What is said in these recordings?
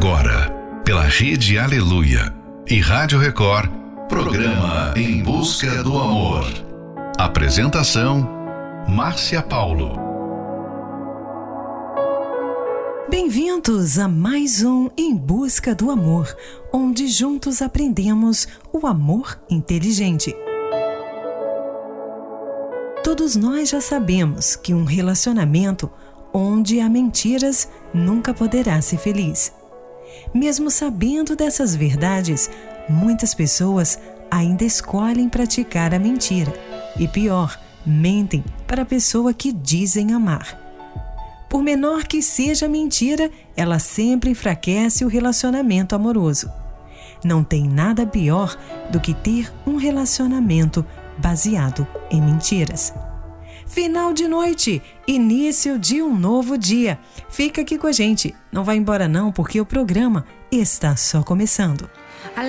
Agora, pela Rede Aleluia e Rádio Record, programa Em Busca do Amor. Apresentação: Márcia Paulo. Bem-vindos a mais um Em Busca do Amor, onde juntos aprendemos o amor inteligente. Todos nós já sabemos que um relacionamento onde há mentiras nunca poderá ser feliz. Mesmo sabendo dessas verdades, muitas pessoas ainda escolhem praticar a mentira. E pior, mentem para a pessoa que dizem amar. Por menor que seja a mentira, ela sempre enfraquece o relacionamento amoroso. Não tem nada pior do que ter um relacionamento baseado em mentiras. Final de noite, início de um novo dia. Fica aqui com a gente. Não vai embora não, porque o programa está só começando. a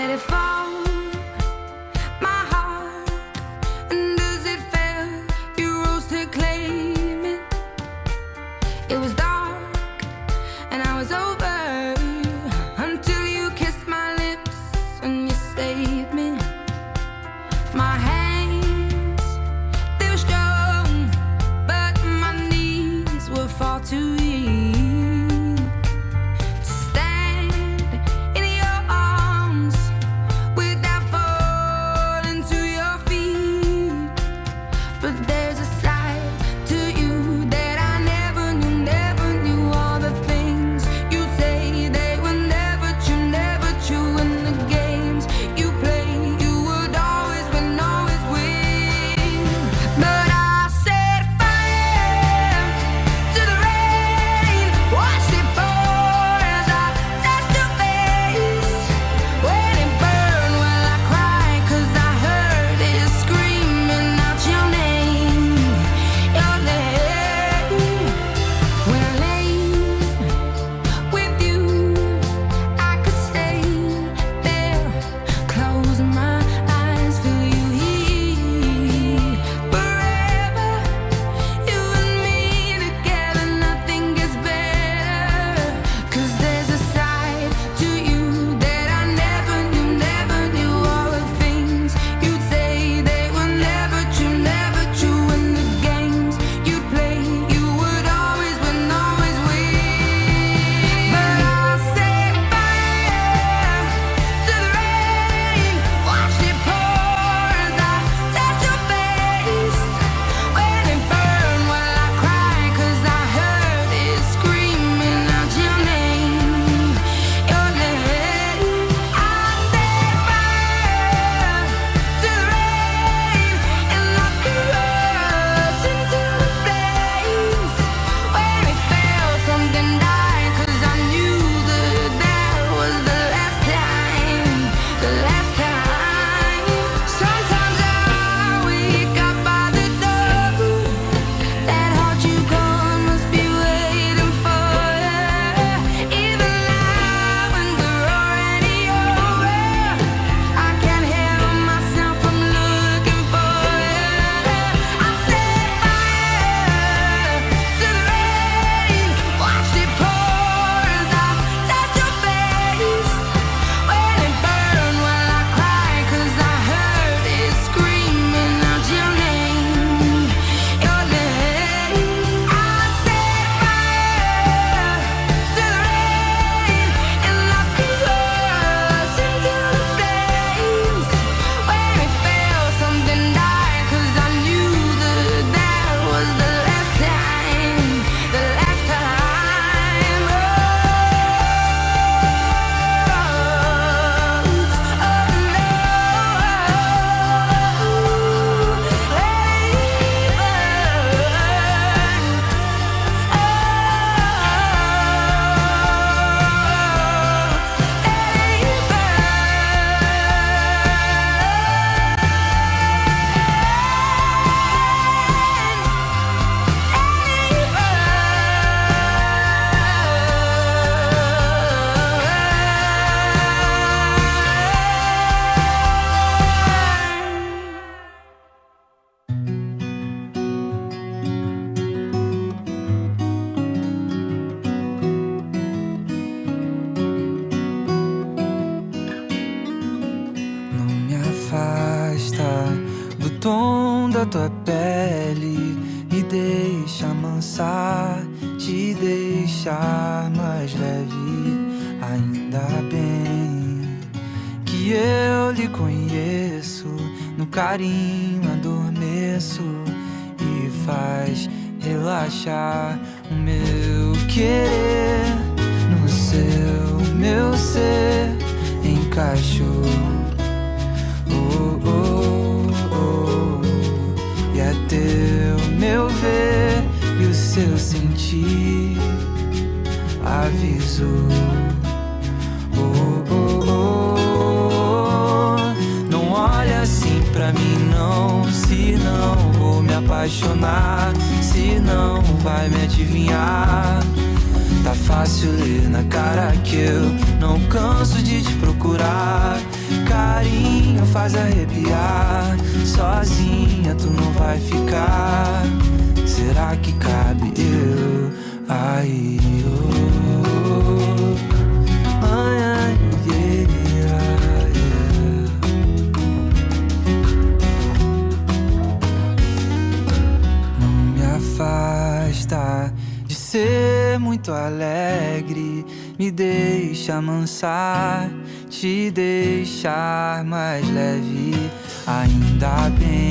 muito alegre, me deixa amansar, te deixar mais leve. Ainda bem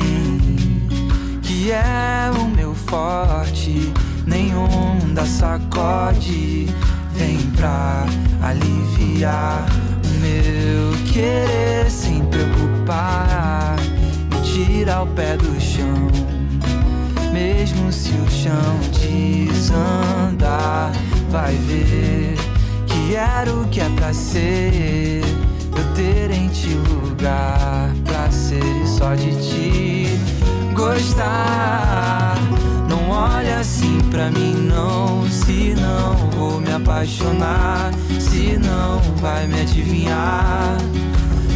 que é o meu forte, nenhum da sacode vem pra aliviar o meu querer sem preocupar, me tira o pé do chão. Mesmo se o chão desandar, vai ver que era o que é pra ser. Eu ter em ti lugar pra ser e só de ti gostar. Olha assim pra mim, não. Se não vou me apaixonar, se não vai me adivinhar.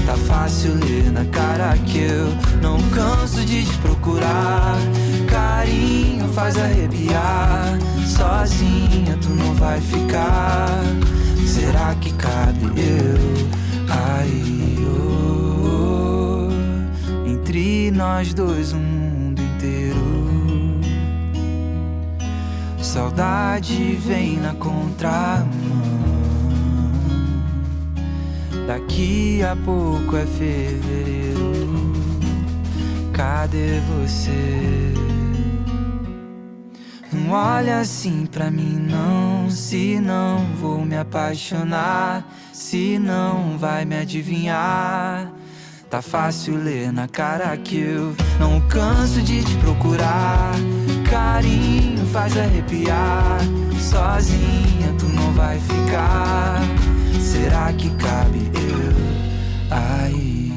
Tá fácil ler na cara que eu não canso de te procurar. Carinho faz arrepiar. Sozinha tu não vai ficar. Será que cabe eu aí? oh, entre nós dois, um mundo inteiro. Saudade vem na contramão. Daqui a pouco é fevereiro. Cadê você? Não olha assim pra mim, não. Se não vou me apaixonar, se não vai me adivinhar. Tá fácil ler na cara que eu não canso de te procurar. Carinho faz arrepiar. Sozinha tu não vai ficar. Será que cabe eu aí?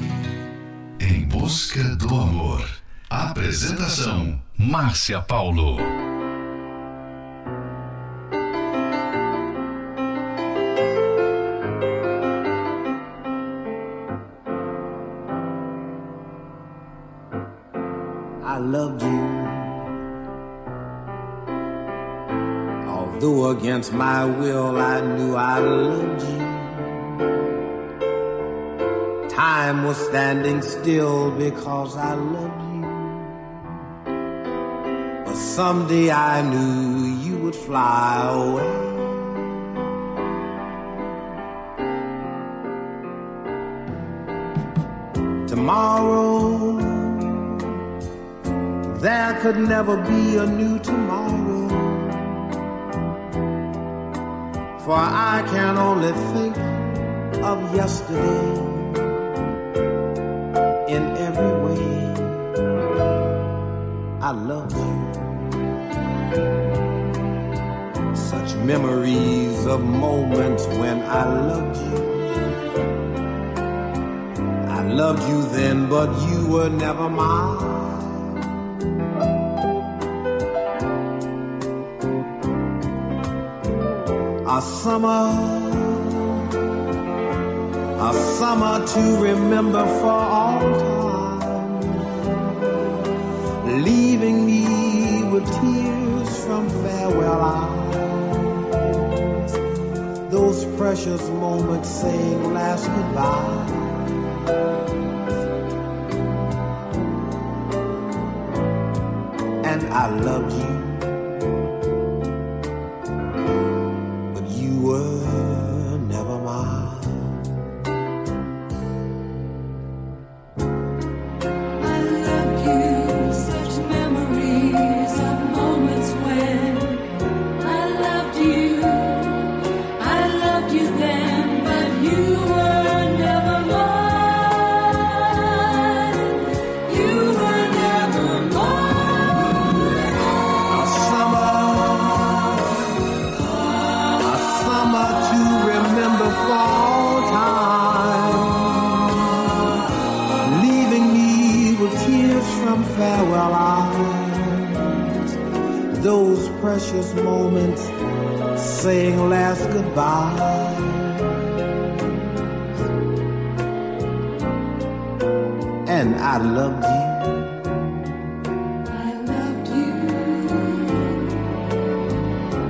Em busca do amor. Apresentação: Márcia Paulo. Against my will, I knew I loved you. Time was standing still because I loved you. But someday I knew you would fly away. Tomorrow there could never be a new tomorrow. For I can only think of yesterday in every way. I love you. Such memories of moments when I loved you. I loved you then, but you were never mine. A summer, a summer to remember for all time, leaving me with tears from farewell eyes. Those precious moments saying last goodbye. And I loved you. From farewell eyes. Those precious moments saying last goodbye. And I love you. I loved you.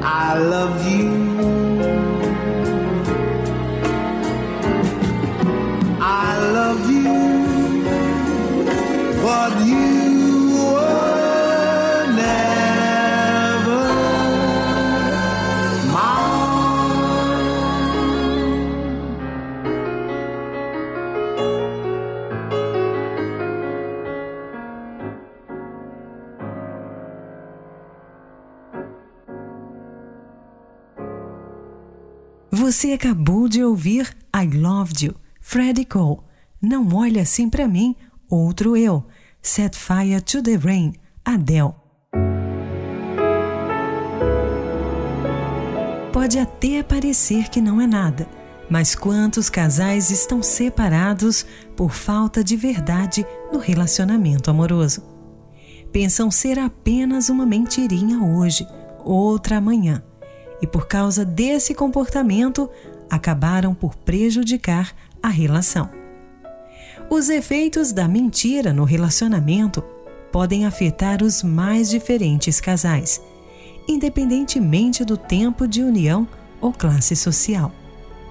I loved you. Você acabou de ouvir I Loved You, Freddie Cole. Não olhe assim pra mim, outro eu. Set Fire to the Rain, Adele. Pode até parecer que não é nada, mas quantos casais estão separados por falta de verdade no relacionamento amoroso? Pensam ser apenas uma mentirinha hoje, outra amanhã e por causa desse comportamento acabaram por prejudicar a relação. Os efeitos da mentira no relacionamento podem afetar os mais diferentes casais, independentemente do tempo de união ou classe social.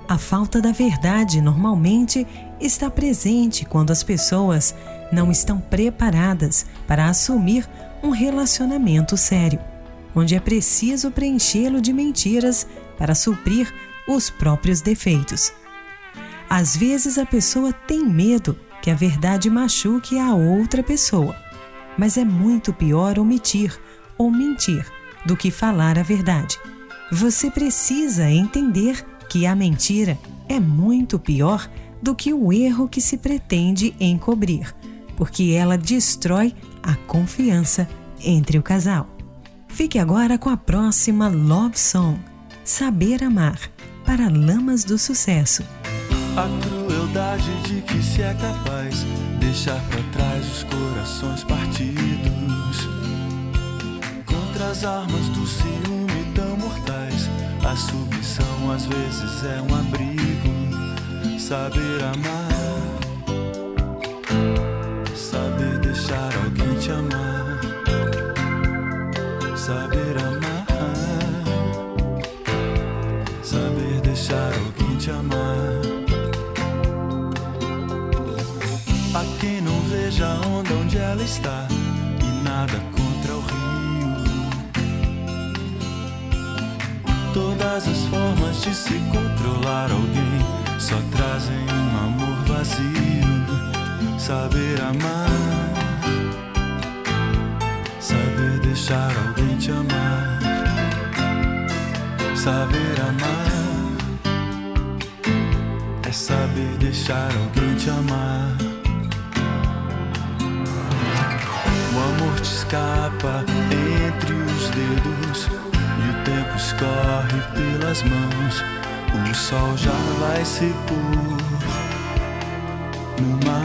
A falta da verdade normalmente está presente quando as pessoas não estão preparadas para assumir um relacionamento sério onde é preciso preenchê-lo de mentiras para suprir os próprios defeitos. Às vezes a pessoa tem medo que a verdade machuque a outra pessoa, mas é muito pior omitir ou mentir do que falar a verdade. Você precisa entender que a mentira é muito pior do que o erro que se pretende encobrir, porque ela destrói a confiança entre o casal. Fique agora com a próxima Love Song, Saber Amar, para Lamas do Sucesso. A crueldade de que se é capaz deixar para trás os corações partidos. Contra as armas do ciúme tão mortais, a submissão às vezes é um abrigo. Saber amar, te amar. A quem não veja a onda onde ela está e nada contra o rio. Todas as formas de se controlar alguém só trazem um amor vazio. Saber amar saber deixar alguém te amar, saber amar saber deixar alguém te amar. O amor te escapa entre os dedos e o tempo escorre pelas mãos. O sol já vai se pôr no mar.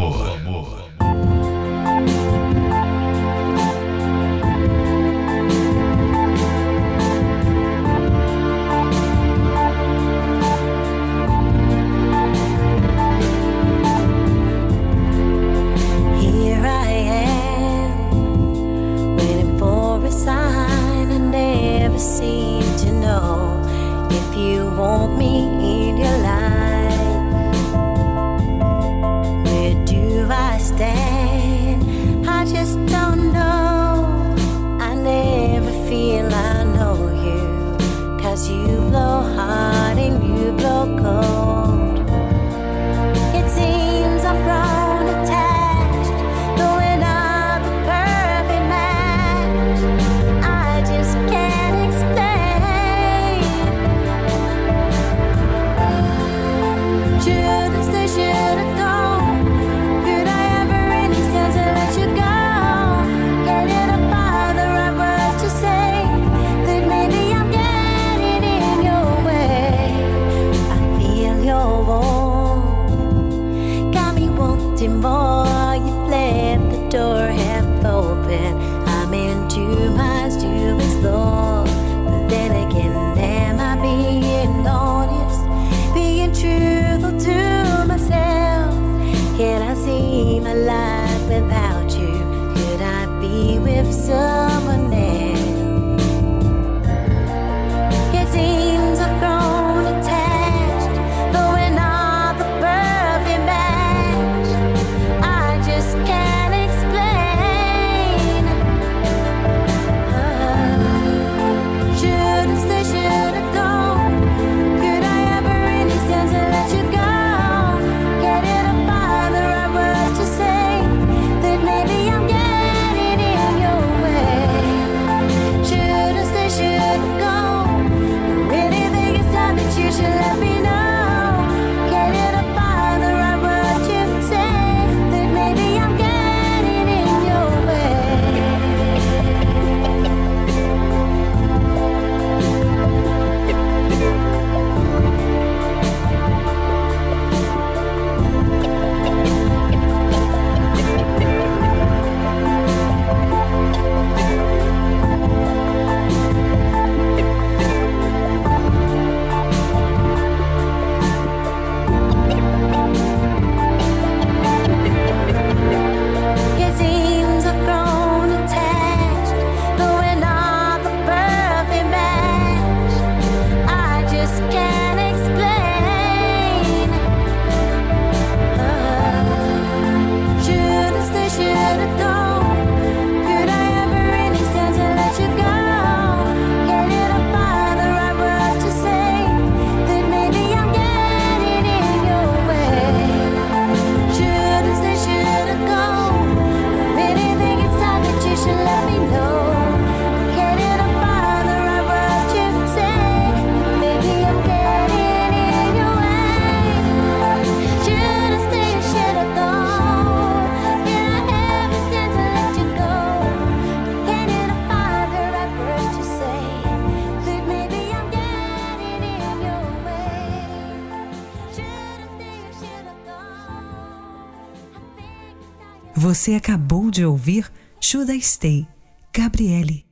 Você acabou de ouvir Should I Stay, Gabriele.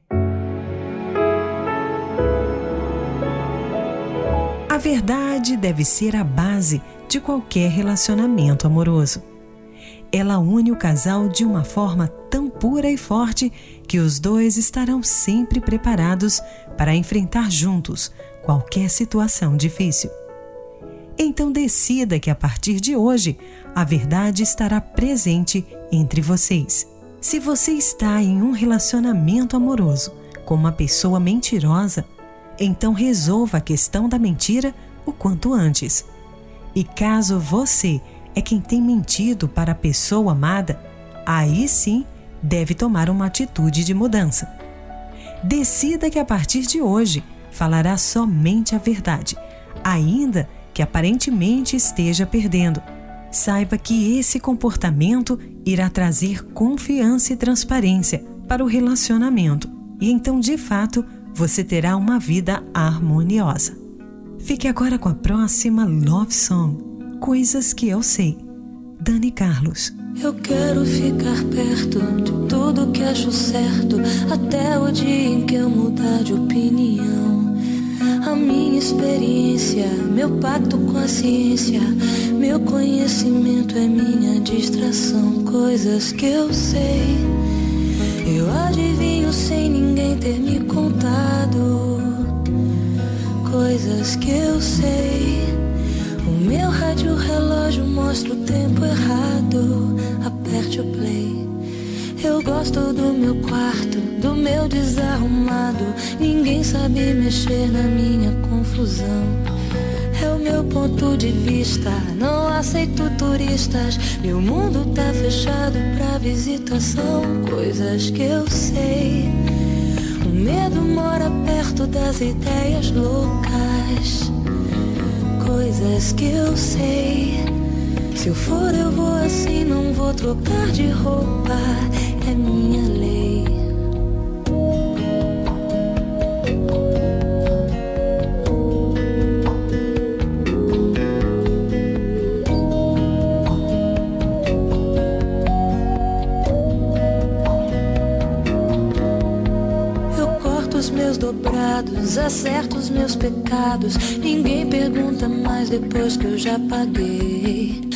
A verdade deve ser a base de qualquer relacionamento amoroso. Ela une o casal de uma forma tão pura e forte que os dois estarão sempre preparados para enfrentar juntos qualquer situação difícil. Então decida que a partir de hoje a verdade estará presente entre vocês. Se você está em um relacionamento amoroso com uma pessoa mentirosa, então resolva a questão da mentira o quanto antes. E caso você é quem tem mentido para a pessoa amada, aí sim deve tomar uma atitude de mudança. Decida que a partir de hoje falará somente a verdade, ainda que aparentemente esteja perdendo. Saiba que esse comportamento irá trazer confiança e transparência para o relacionamento, e então de fato você terá uma vida harmoniosa. Fique agora com a próxima Love Song, Coisas que eu sei, Dani Carlos. Eu quero ficar perto de tudo que acho certo, até o dia em que eu mudar de opinião. A minha experiência, meu pacto com a ciência, meu conhecimento é minha distração, coisas que eu sei. Eu adivinho sem ninguém ter me contado, coisas que eu sei. O meu rádio relógio mostra o tempo errado. Aperte o play. Eu gosto do meu quarto, do meu desarrumado. Ninguém sabe mexer na minha confusão. É o meu ponto de vista. Não aceito turistas. Meu mundo tá fechado pra visitação. Coisas que eu sei. O medo mora perto das ideias loucas coisas que eu sei. Se eu for, eu vou assim, não vou trocar de roupa. É minha lei. Eu corto os meus dobrados, acerto os meus pecados. Ninguém pergunta mais depois que eu já paguei.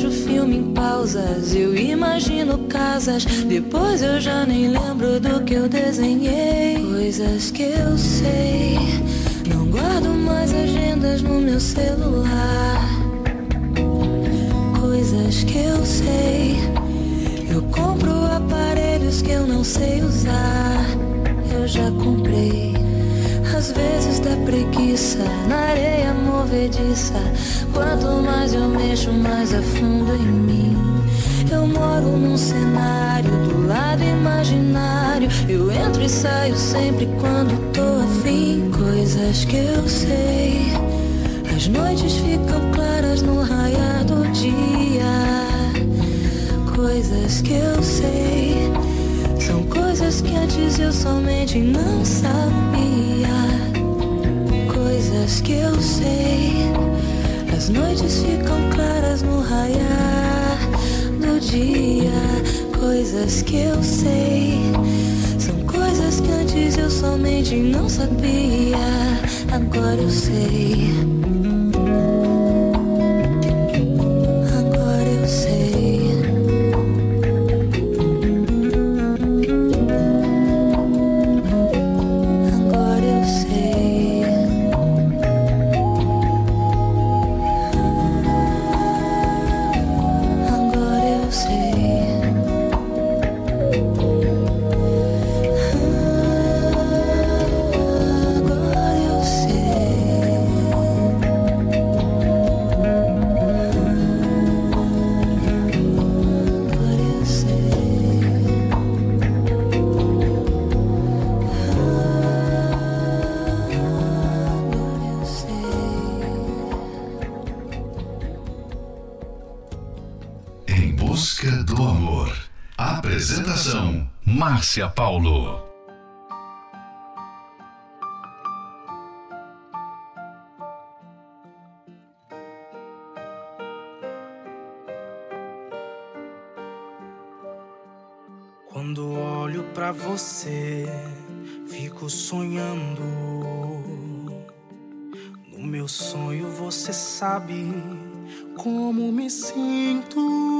Vejo filme em pausas, eu imagino casas. Depois eu já nem lembro do que eu desenhei. Coisas que eu sei. Não guardo mais agendas no meu celular. Coisas que eu sei. Eu compro aparelhos que eu não sei usar. Eu já comprei. Às vezes dá preguiça na areia movediça. Quanto mais eu mexo, mais afundo em mim. Eu moro num cenário do lado imaginário. Eu entro e saio sempre quando tô afim. Coisas que eu sei. As noites ficam claras no raiar do dia. Coisas que eu sei. São coisas que antes eu somente não sabia. Coisas que eu sei. As noites ficam claras no raiar do dia. Coisas que eu sei. São coisas que antes eu somente não sabia. Agora eu sei. Márcia Paulo. Quando olho pra você, fico sonhando. No meu sonho você sabe como me sinto.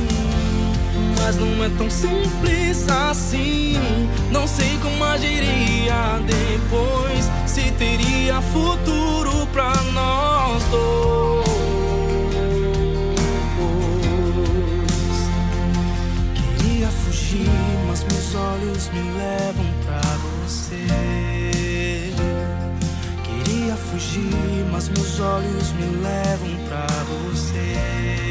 Mas não é tão simples assim. Não sei como agiria depois. Se teria futuro pra nós dois. Queria fugir, mas meus olhos me levam pra você. Queria fugir, mas meus olhos me levam pra você.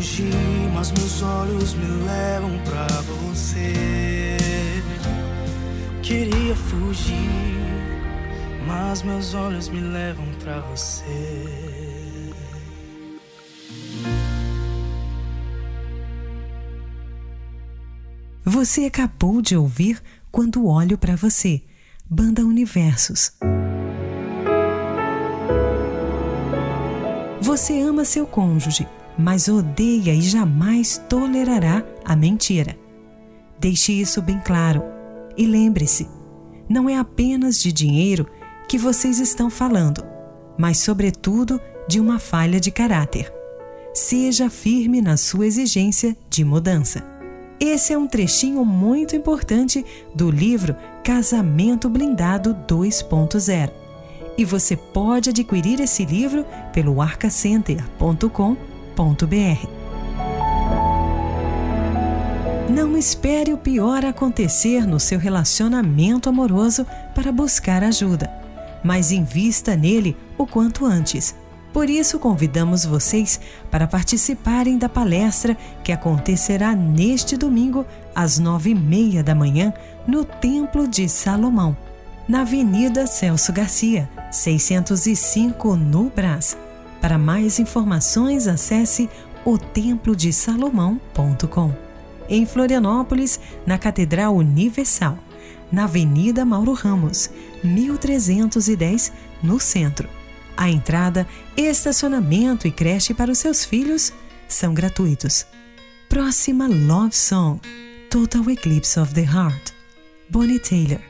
Fugir, mas meus olhos me levam pra você. Queria fugir, mas meus olhos me levam pra você. Você acabou de ouvir Quando Olho para Você, Banda Universos. Você ama seu cônjuge, mas odeia e jamais tolerará a mentira. Deixe isso bem claro. E lembre-se: não é apenas de dinheiro que vocês estão falando, mas, sobretudo, de uma falha de caráter. Seja firme na sua exigência de mudança. Esse é um trechinho muito importante do livro Casamento Blindado 2.0. E você pode adquirir esse livro pelo arcacenter.com.br. Não espere o pior acontecer no seu relacionamento amoroso para buscar ajuda, mas invista nele o quanto antes. Por isso, convidamos vocês para participarem da palestra que acontecerá neste domingo, às nove e meia da manhã, no Templo de Salomão, na Avenida Celso Garcia, 605, no Brás. Para mais informações, acesse otemplodesalomão.com. Em Florianópolis, na Catedral Universal, na Avenida Mauro Ramos, 1310, no centro. A entrada, estacionamento e creche para os seus filhos são gratuitos. Próxima Love Song: Total Eclipse of the Heart. Bonnie Taylor.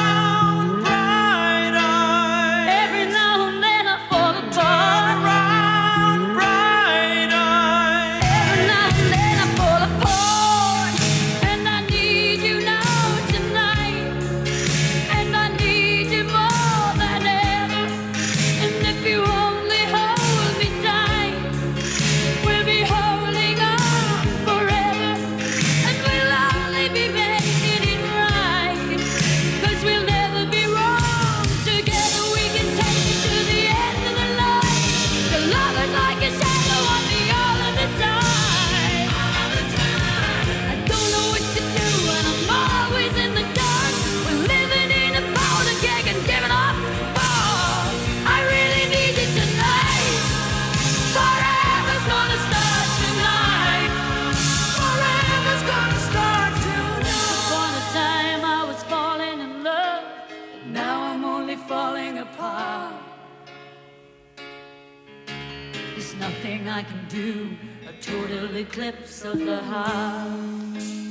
do a total eclipse of the heart.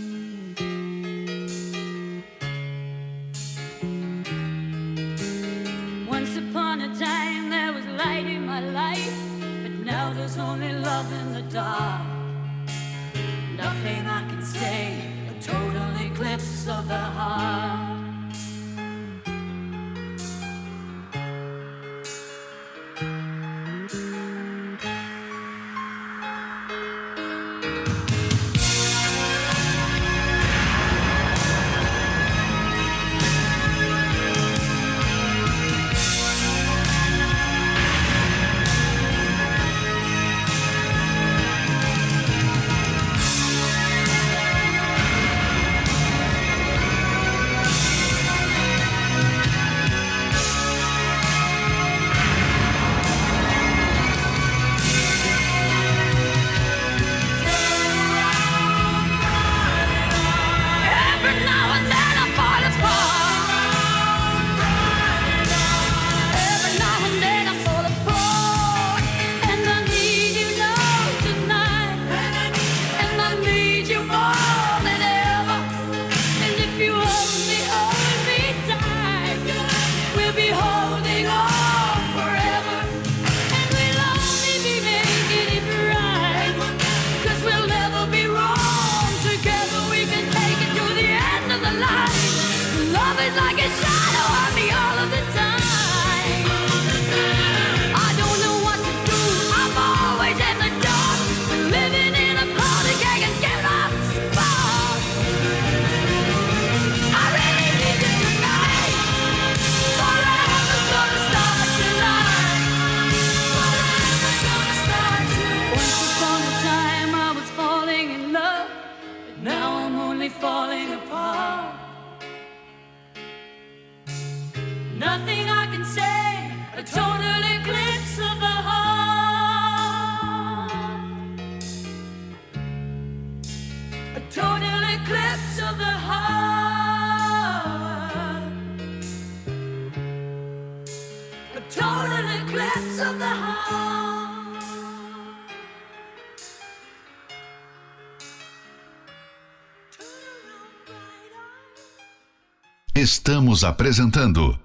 Estamos apresentando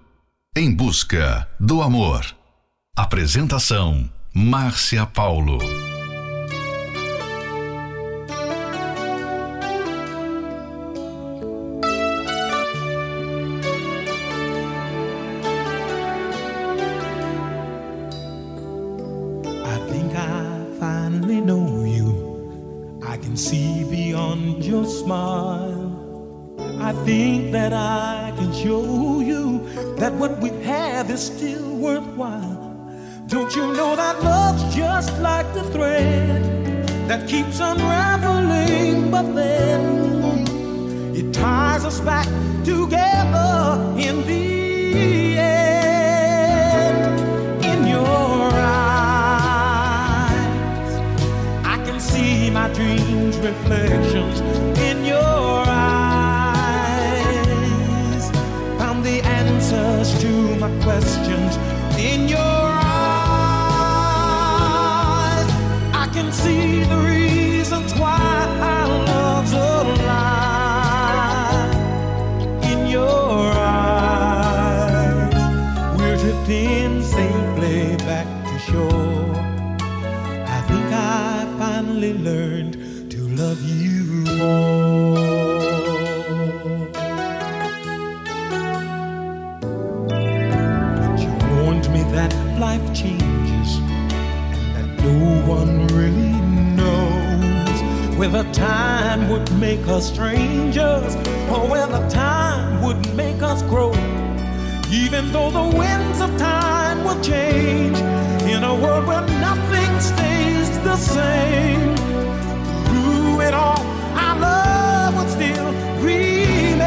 Em Busca do Amor. Apresentação: Márcia Paulo. I think that I show you that what we have is still worthwhile. Don't you know that love's just like the thread that keeps unraveling, but then it ties us back together in the end. see the time would make us strangers or whether time would make us grow. Even though the winds of time will change in a world where nothing stays the same, through it all, our love would still remain.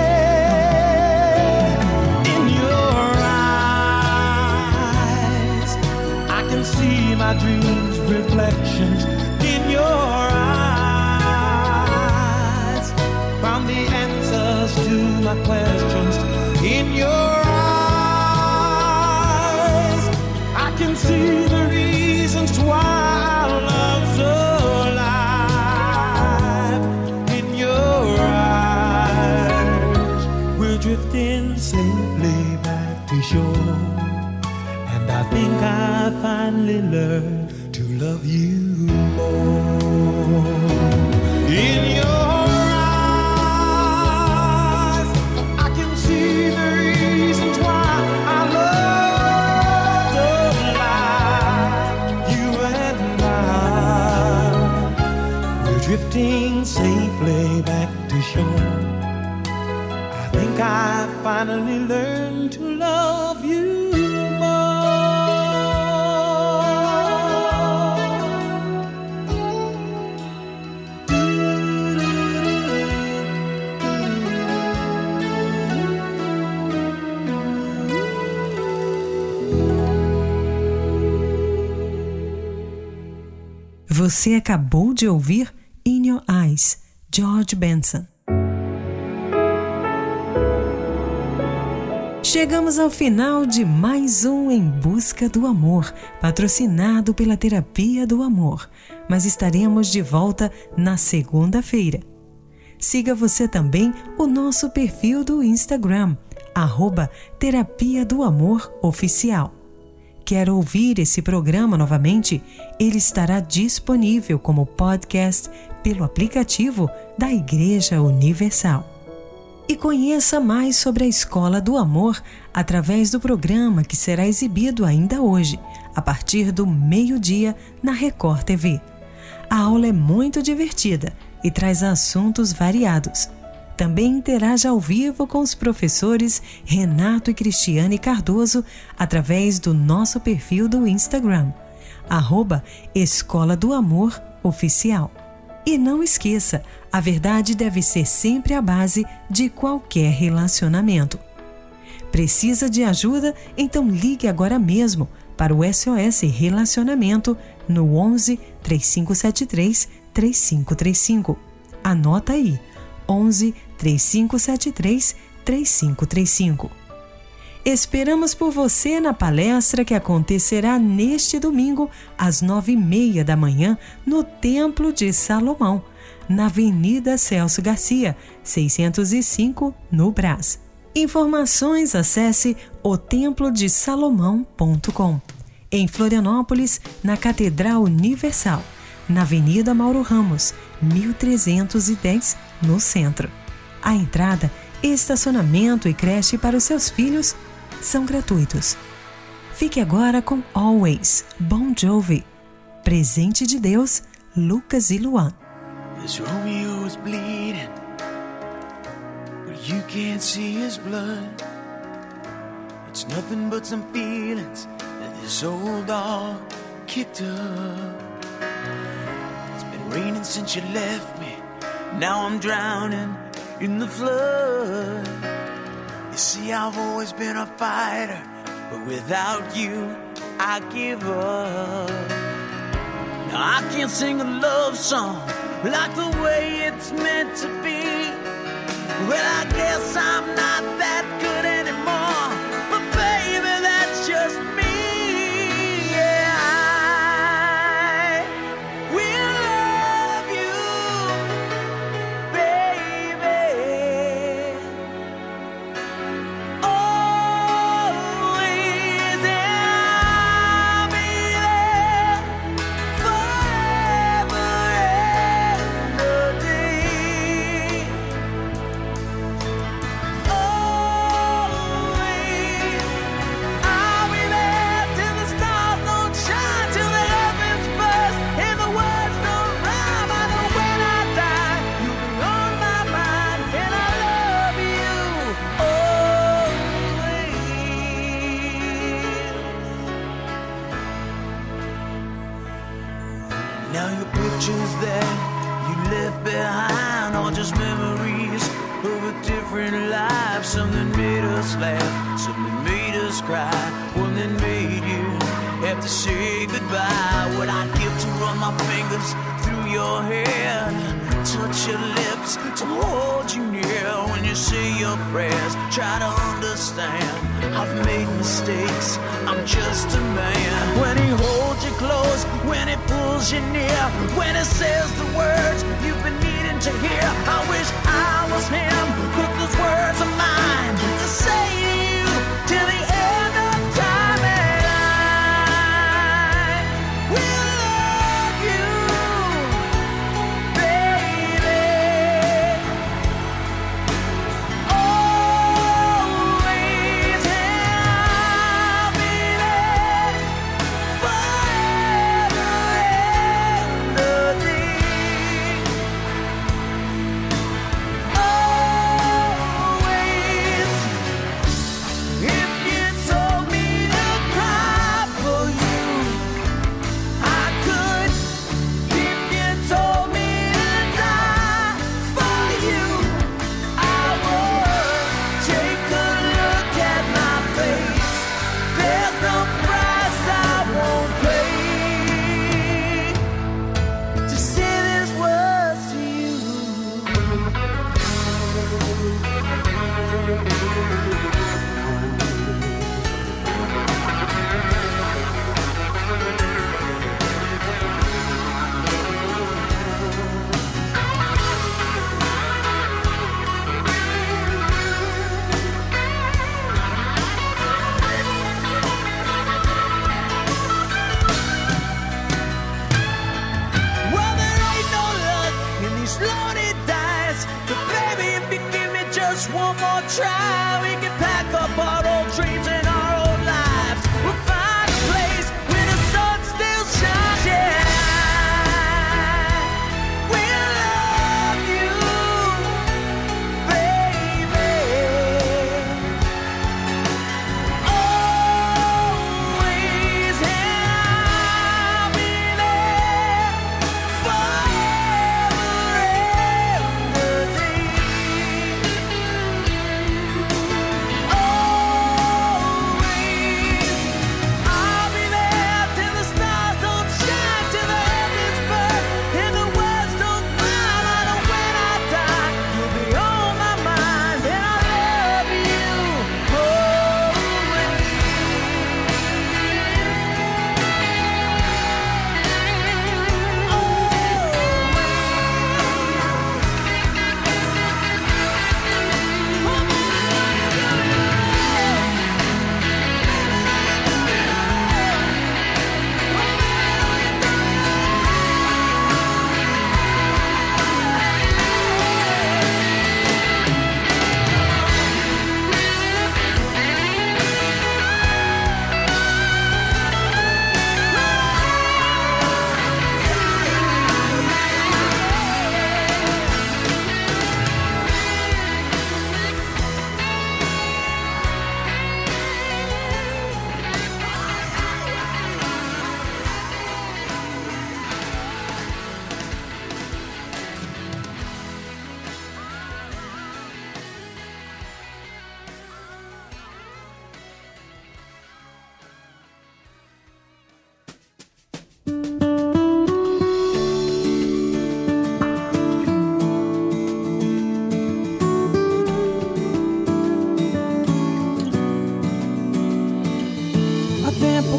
In your eyes, I can see my dreams' reflections. Finally learned to love you more. In your eyes, I can see the reasons why I love alive. You and I, we're drifting safely back to shore. I think I finally learned Você acabou de ouvir In Your Eyes, George Benson. Chegamos ao final de mais um Em Busca do Amor, patrocinado pela Terapia do Amor, mas estaremos de volta na segunda-feira. Siga você também o nosso perfil do Instagram, arroba Terapia do Amor Oficial. Quer ouvir esse programa novamente? Ele estará disponível como podcast pelo aplicativo da Igreja Universal. E conheça mais sobre a Escola do Amor através do programa que será exibido ainda hoje, a partir do meio-dia, na Record TV. A aula é muito divertida e traz assuntos variados. Também interaja ao vivo com os professores Renato e Cristiane Cardoso através do nosso perfil do Instagram, arroba Escola do Amor Oficial. E não esqueça, a verdade deve ser sempre a base de qualquer relacionamento. Precisa de ajuda? Então ligue agora mesmo para o SOS Relacionamento no 11 3573 3535. Anota aí: 11 3573 3535. Esperamos por você na palestra que acontecerá neste domingo, às nove e meia da manhã, no Templo de Salomão, na Avenida Celso Garcia, 605, no Brás. Informações acesse otemplodesalomão.com. Em Florianópolis, na Catedral Universal, na Avenida Mauro Ramos, 1310, no centro. A entrada, estacionamento e creche para os seus filhos são gratuitos. Fique agora com Always, Bon Jovi. Presente de Deus, Lucas e Luan. Bleeding, but you can't see his blood. It's nothing but some feelings that this old dog kicked up. It's been raining since you left me. Now I'm drowning in the flood. You see, I've always been a fighter, but without you, I give up. Now I can't sing a love song like the way it's meant to be. Well, I guess I'm not that good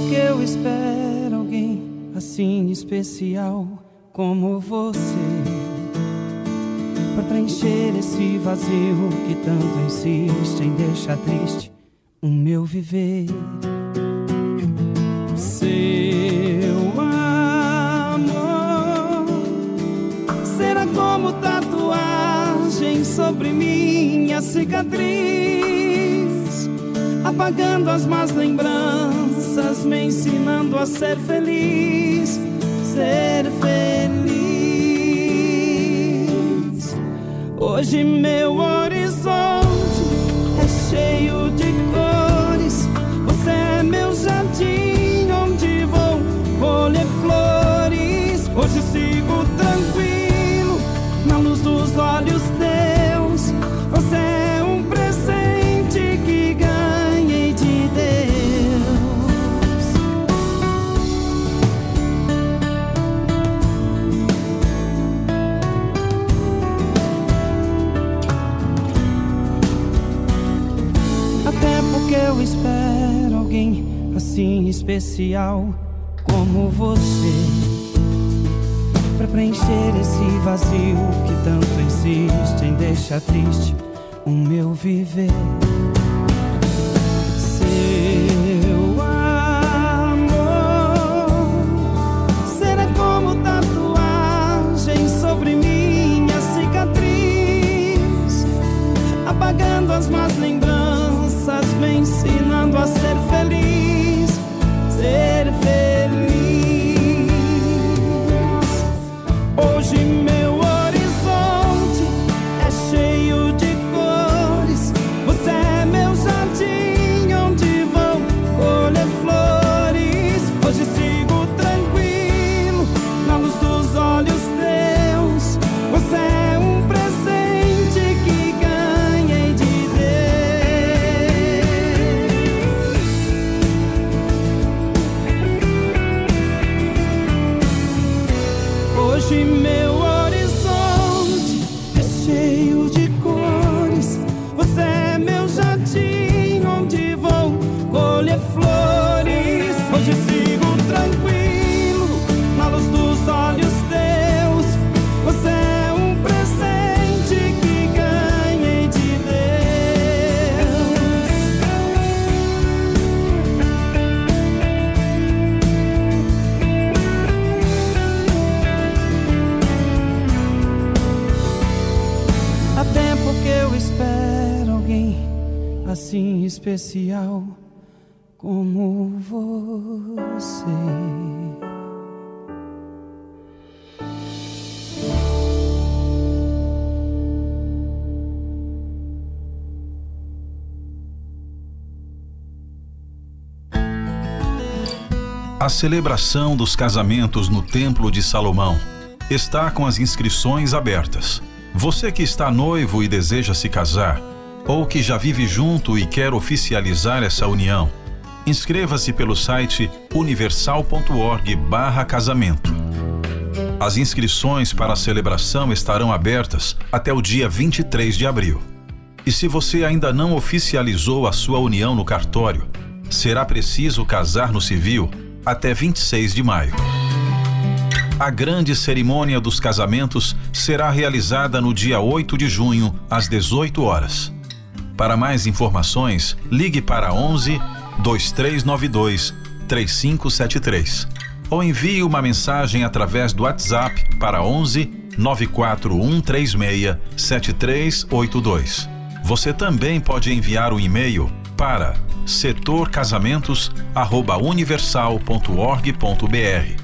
que eu espero alguém assim especial como você para preencher esse vazio que tanto insiste em deixar triste o meu viver. Seu amor será como tatuagem sobre minha cicatriz, apagando as más lembranças me ensinando a ser feliz, ser feliz. Hoje meu amor especial como você. Pra preencher esse vazio que tanto insiste em deixar triste o meu viver A celebração dos casamentos no Templo de Salomão está com as inscrições abertas. Você que está noivo e deseja se casar, ou que já vive junto e quer oficializar essa união, inscreva-se pelo site universal.org/casamento. As inscrições para a celebração estarão abertas até o dia 23 de abril. E se você ainda não oficializou a sua união no cartório, será preciso casar no civil até 26 de maio. A grande cerimônia dos casamentos será realizada no dia 8 de junho, às 18 horas. Para mais informações, ligue para 11 2392 3573 ou envie uma mensagem através do WhatsApp para 11 94136 7382. Você também pode enviar um e-mail para setorcasamentos@universal.org.br.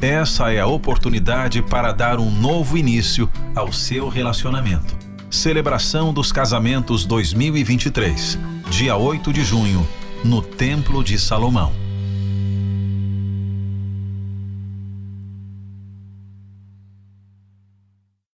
Essa é a oportunidade para dar um novo início ao seu relacionamento. Celebração dos Casamentos 2023, dia 8 de junho, no Templo de Salomão.